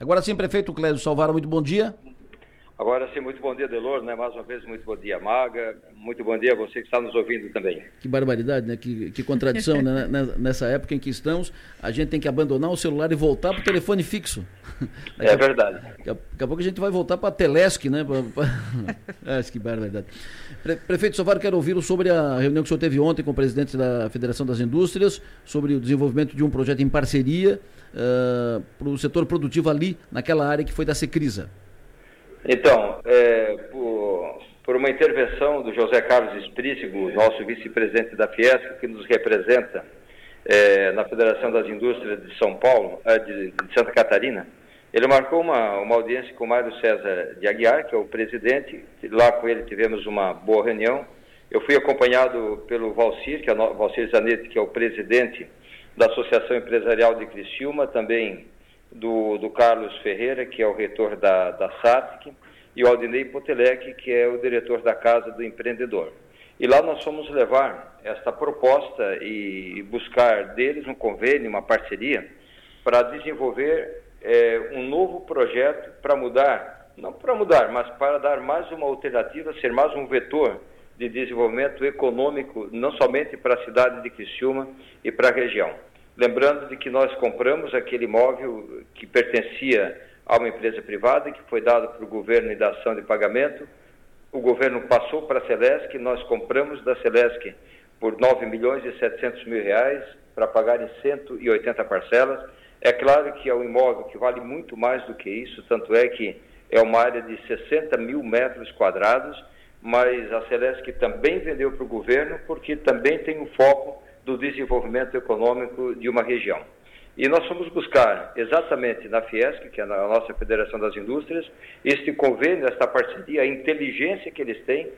Agora sim, prefeito Clésio Salvara, muito bom dia. Agora sim, muito bom dia, Delor, né? Mais uma vez, muito bom dia, Maga. Muito bom dia a você que está nos ouvindo também. Que barbaridade, né? Que, que contradição, né? Nessa época em que estamos, a gente tem que abandonar o celular e voltar para o telefone fixo. É verdade. Daqui a, daqui a pouco a gente vai voltar para a Telesc, né? Pra, pra... ah, que barbaridade. Pre, prefeito Sovar, quero ouvi-lo sobre a reunião que o senhor teve ontem com o presidente da Federação das Indústrias, sobre o desenvolvimento de um projeto em parceria uh, ah, para o setor produtivo ali, naquela área que foi da Secrisa. Então, é, por, por, uma intervenção do José Carlos Esprícigo, nosso vice-presidente da Fiesco, que nos representa é, na Federação das Indústrias de São Paulo, é, de, de, Santa Catarina, ele marcou uma, uma audiência com o Mário César de Aguiar, que é o presidente. Lá com ele tivemos uma boa reunião. Eu fui acompanhado pelo Valcir, que é o Valcir Zanetti, que é o presidente da Associação Empresarial de Criciúma, também do, do Carlos Ferreira, que é o reitor da, da SATIC, e o Aldinei Potelec, que é o diretor da Casa do Empreendedor. E lá nós fomos levar esta proposta e buscar deles um convênio, uma parceria, para desenvolver é, um novo projeto para mudar, não para mudar, mas para dar mais uma alternativa, ser mais um vetor de desenvolvimento econômico, não somente para a cidade de Criciúma e para a região. Lembrando de que nós compramos aquele imóvel que pertencia a uma empresa privada, que foi dado para o governo em dação de pagamento. O governo passou para a Celesc, nós compramos da Celesc por 9 milhões e 700 mil reais para pagar em 180 parcelas. É claro que é um imóvel que vale muito mais do que isso, tanto é que é uma área de 60 mil metros quadrados, mas a Celesc também vendeu para o governo porque também tem um foco do desenvolvimento econômico de uma região. E nós fomos buscar exatamente na Fiesc, que é a nossa Federação das Indústrias, este convênio, esta parceria, a inteligência que eles têm,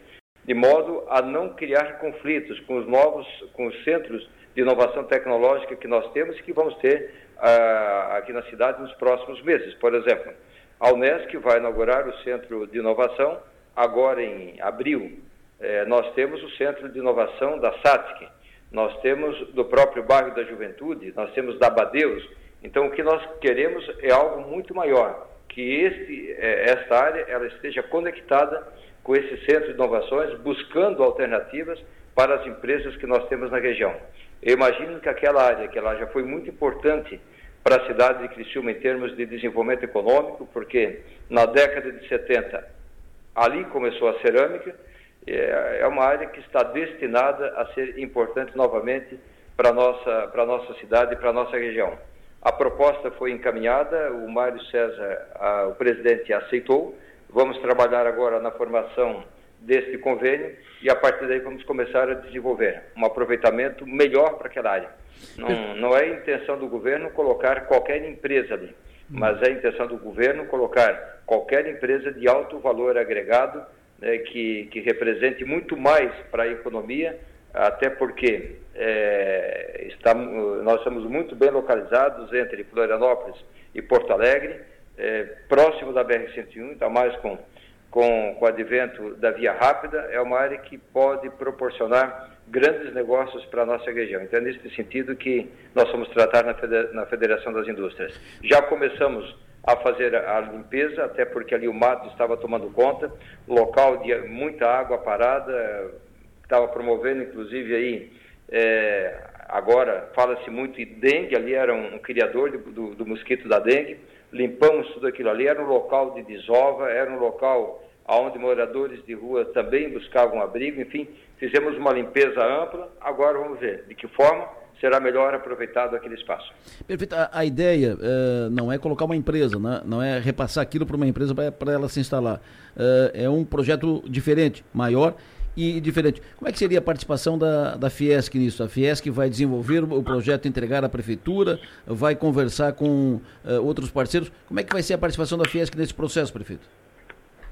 de modo a não criar conflitos com os novos, com os centros de inovação tecnológica que nós temos e que vamos ter uh, aqui na cidade nos próximos meses. Por exemplo, a Unesc vai inaugurar o Centro de Inovação agora em abril. Eh, nós temos o Centro de Inovação da SATIC, nós temos do próprio bairro da Juventude, nós temos da Abadeus. Então, o que nós queremos é algo muito maior, que este, é, esta área ela esteja conectada com esse centro de inovações, buscando alternativas para as empresas que nós temos na região. Eu imagino que aquela área, que ela já foi muito importante para a cidade de Criciúma em termos de desenvolvimento econômico, porque na década de 70 ali começou a cerâmica, é, é uma área que está destinada a ser importante novamente para a nossa, para a nossa cidade e para a nossa região. A proposta foi encaminhada, o Mário César, a, o presidente, aceitou. Vamos trabalhar agora na formação deste convênio e a partir daí vamos começar a desenvolver um aproveitamento melhor para aquela área. Não, não é intenção do governo colocar qualquer empresa ali, mas é intenção do governo colocar qualquer empresa de alto valor agregado né, que, que represente muito mais para a economia, até porque é, está, nós estamos muito bem localizados entre Florianópolis e Porto Alegre, é, próximo da BR-101, está mais com, com, com o advento da via rápida, é uma área que pode proporcionar grandes negócios para a nossa região. Então, é nesse sentido que nós vamos tratar na Federação das Indústrias. Já começamos a fazer a limpeza, até porque ali o mato estava tomando conta, local de muita água parada, estava promovendo inclusive aí, é, agora fala-se muito em dengue, ali era um, um criador do, do, do, mosquito da dengue, limpamos tudo aquilo ali, era um local de desova, era um local onde moradores de rua também buscavam abrigo, enfim, fizemos uma limpeza ampla, agora vamos ver de que forma será melhor aproveitado aquele espaço. Perfeito. A, a ideia uh, não é colocar uma empresa, né? não é repassar aquilo para uma empresa para ela se instalar. Uh, é um projeto diferente, maior e diferente. Como é que seria a participação da, da Fiesc nisso? A Fiesc vai desenvolver o projeto, entregar à prefeitura, vai conversar com uh, outros parceiros. Como é que vai ser a participação da Fiesc nesse processo, prefeito?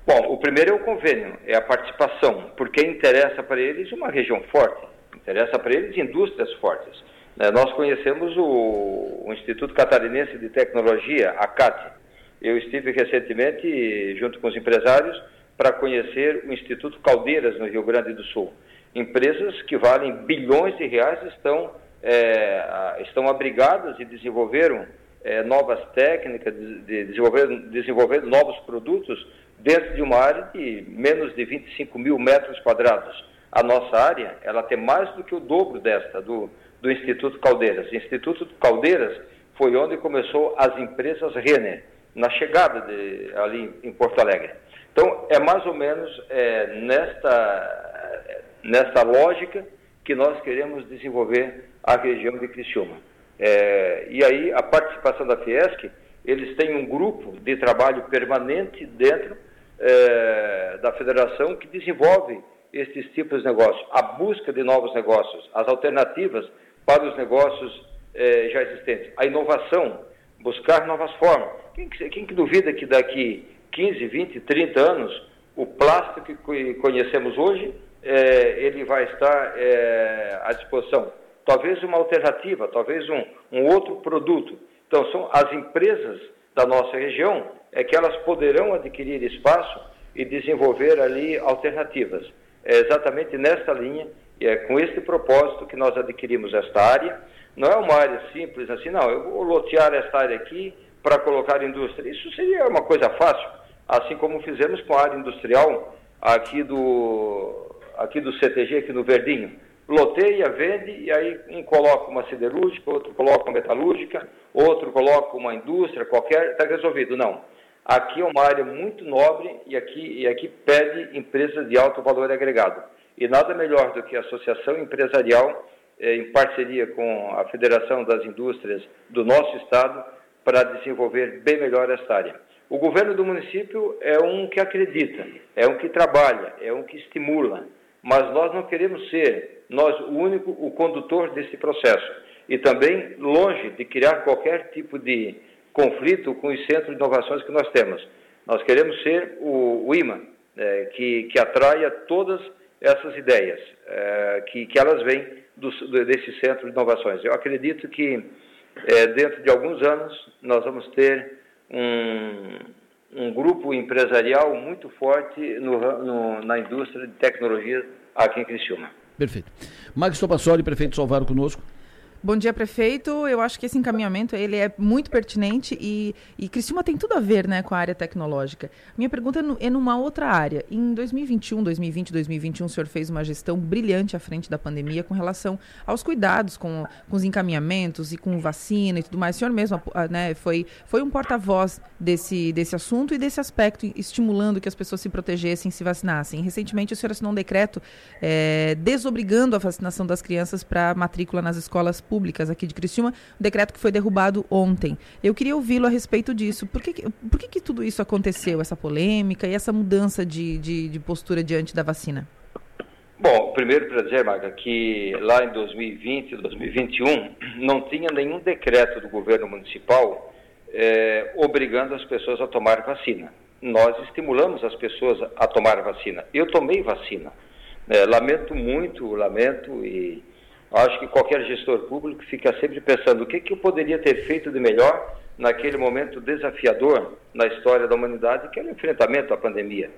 Bom, o primeiro é o convênio, é a participação, porque interessa para eles uma região forte, interessa para eles indústrias fortes. Né, nós conhecemos o, o Instituto Catarinense de Tecnologia, a CAT. Eu estive recentemente junto com os empresários para conhecer o Instituto Caldeiras, no Rio Grande do Sul. Empresas que valem bilhões de reais estão, é, estão abrigadas e desenvolveram é, novas técnicas, de, de desenvolver, desenvolver novos produtos dentro de uma área de menos de 25 mil metros quadrados. A nossa área, ela tem mais do que o dobro desta, do, do Instituto Caldeiras. O Instituto Caldeiras foi onde começou as empresas Renner, na chegada de, ali em Porto Alegre. Então, é mais ou menos é, nesta, nesta lógica que nós queremos desenvolver a região de Criciúma. É, e aí, a participação da Fiesc, eles têm um grupo de trabalho permanente dentro é, da federação que desenvolve esses tipos de negócios, a busca de novos negócios, as alternativas para os negócios é, já existentes, a inovação, buscar novas formas. Quem, quem que duvida que daqui 15, 20, 30 anos o plástico que conhecemos hoje é, ele vai estar é, à disposição? Talvez uma alternativa, talvez um, um outro produto. Então são as empresas da nossa região é que elas poderão adquirir espaço e desenvolver ali alternativas. É exatamente nesta linha é com este propósito que nós adquirimos esta área. Não é uma área simples assim, não, eu vou lotear esta área aqui para colocar indústria. Isso seria uma coisa fácil, assim como fizemos com a área industrial aqui do, aqui do CTG, aqui no Verdinho. Loteia, vende e aí um coloca uma siderúrgica, outro coloca uma metalúrgica, outro coloca uma indústria qualquer, está resolvido. Não. Aqui é uma área muito nobre e aqui, e aqui pede empresas de alto valor agregado. E nada melhor do que a associação empresarial, eh, em parceria com a Federação das Indústrias do nosso estado, para desenvolver bem melhor esta área. O governo do município é um que acredita, é um que trabalha, é um que estimula, mas nós não queremos ser nós o único o condutor desse processo e também longe de criar qualquer tipo de conflito com os centros de inovações que nós temos. Nós queremos ser o, o imã é, que, que atraia todas essas ideias, é, que, que elas vêm do, desse centro de inovações. Eu acredito que é, dentro de alguns anos nós vamos ter um, um grupo empresarial muito forte no, no, na indústria de tecnologia aqui em Criciúma. Perfeito. Max Topassoli, prefeito Salvaro conosco. Bom dia, prefeito. Eu acho que esse encaminhamento ele é muito pertinente e, e Criciúma tem tudo a ver né, com a área tecnológica. Minha pergunta é, no, é numa outra área. Em 2021, 2020, 2021, o senhor fez uma gestão brilhante à frente da pandemia com relação aos cuidados com, com os encaminhamentos e com vacina e tudo mais. O senhor mesmo né, foi, foi um porta-voz desse, desse assunto e desse aspecto, estimulando que as pessoas se protegessem e se vacinassem. Recentemente, o senhor assinou um decreto é, desobrigando a vacinação das crianças para matrícula nas escolas públicas aqui de Criciúma, um decreto que foi derrubado ontem. Eu queria ouvi-lo a respeito disso. Por que, por que, que tudo isso aconteceu, essa polêmica e essa mudança de, de, de postura diante da vacina? Bom, primeiro para dizer, Marga, que lá em 2020 e 2021 não tinha nenhum decreto do governo municipal é, obrigando as pessoas a tomar vacina. Nós estimulamos as pessoas a tomar vacina. Eu tomei vacina. É, lamento muito, lamento e Acho que qualquer gestor público fica sempre pensando o que, que eu poderia ter feito de melhor naquele momento desafiador na história da humanidade, que era o enfrentamento à pandemia.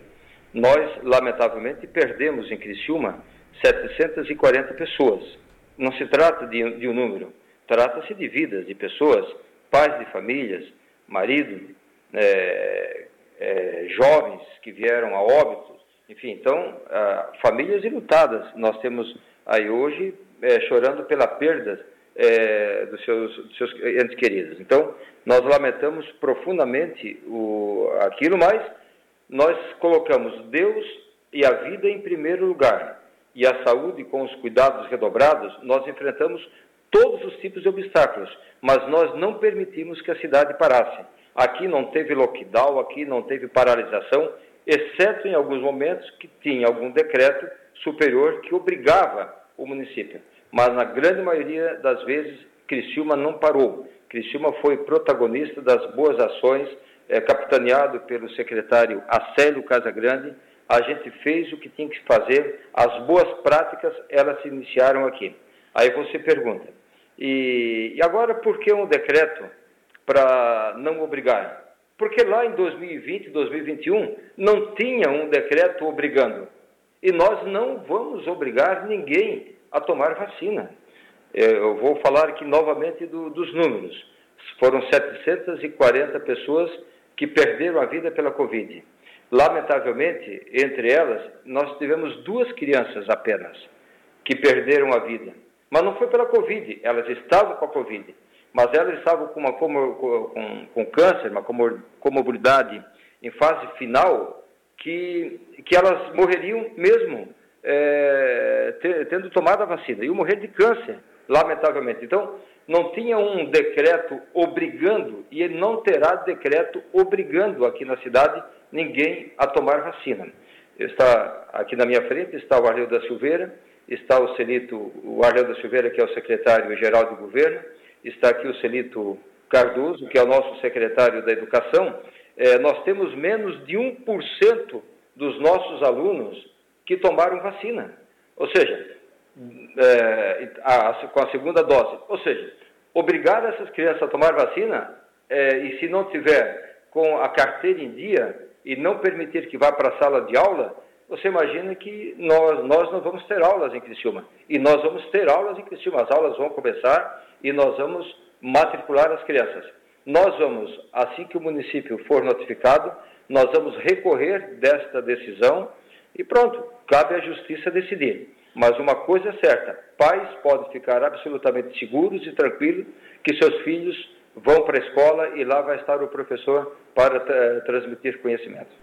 Nós, lamentavelmente, perdemos em Criciúma 740 pessoas. Não se trata de, de um número, trata-se de vidas, de pessoas, pais de famílias, marido, é, é, jovens que vieram a óbitos, enfim, então, ah, famílias ilutadas. Nós temos aí hoje é, chorando pela perda é, dos, seus, dos seus entes queridos. Então, nós lamentamos profundamente o, aquilo, mas nós colocamos Deus e a vida em primeiro lugar. E a saúde, com os cuidados redobrados, nós enfrentamos todos os tipos de obstáculos, mas nós não permitimos que a cidade parasse. Aqui não teve lockdown, aqui não teve paralisação, exceto em alguns momentos que tinha algum decreto superior que obrigava o município mas na grande maioria das vezes Criciúma não parou. Criciúma foi protagonista das boas ações, é, capitaneado pelo secretário Acélio Casagrande. A gente fez o que tinha que fazer, as boas práticas elas se iniciaram aqui. Aí você pergunta, e, e agora por que um decreto para não obrigar? Porque lá em 2020, 2021, não tinha um decreto obrigando. E nós não vamos obrigar ninguém a tomar vacina. Eu vou falar aqui novamente do, dos números. foram 740 pessoas que perderam a vida pela Covid. Lamentavelmente, entre elas, nós tivemos duas crianças apenas que perderam a vida. Mas não foi pela Covid, elas estavam com a Covid, mas elas estavam com, uma, com, com, com câncer, uma comorbidade em fase final, que, que elas morreriam mesmo é, tendo tomado a vacina. Iam morrer de câncer, lamentavelmente. Então, não tinha um decreto obrigando, e ele não terá decreto obrigando aqui na cidade ninguém a tomar vacina. Está aqui na minha frente está o Arleu da Silveira, está o Celito, o Arleu da Silveira, que é o secretário-geral do governo, está aqui o Celito Cardoso, que é o nosso secretário da Educação. É, nós temos menos de 1% dos nossos alunos que tomaram vacina. Ou seja, é, a, a, com a segunda dose. Ou seja, obrigar essas crianças a tomar vacina é, e se não tiver com a carteira em dia e não permitir que vá para a sala de aula, você imagina que nós, nós não vamos ter aulas em Criciúma. E nós vamos ter aulas em Criciúma. As aulas vão começar e nós vamos matricular as crianças. Nós vamos, assim que o município for notificado, nós vamos recorrer desta decisão e pronto, cabe à justiça decidir. Mas uma coisa é certa: pais podem ficar absolutamente seguros e tranquilos que seus filhos vão para a escola e lá vai estar o professor para transmitir conhecimento.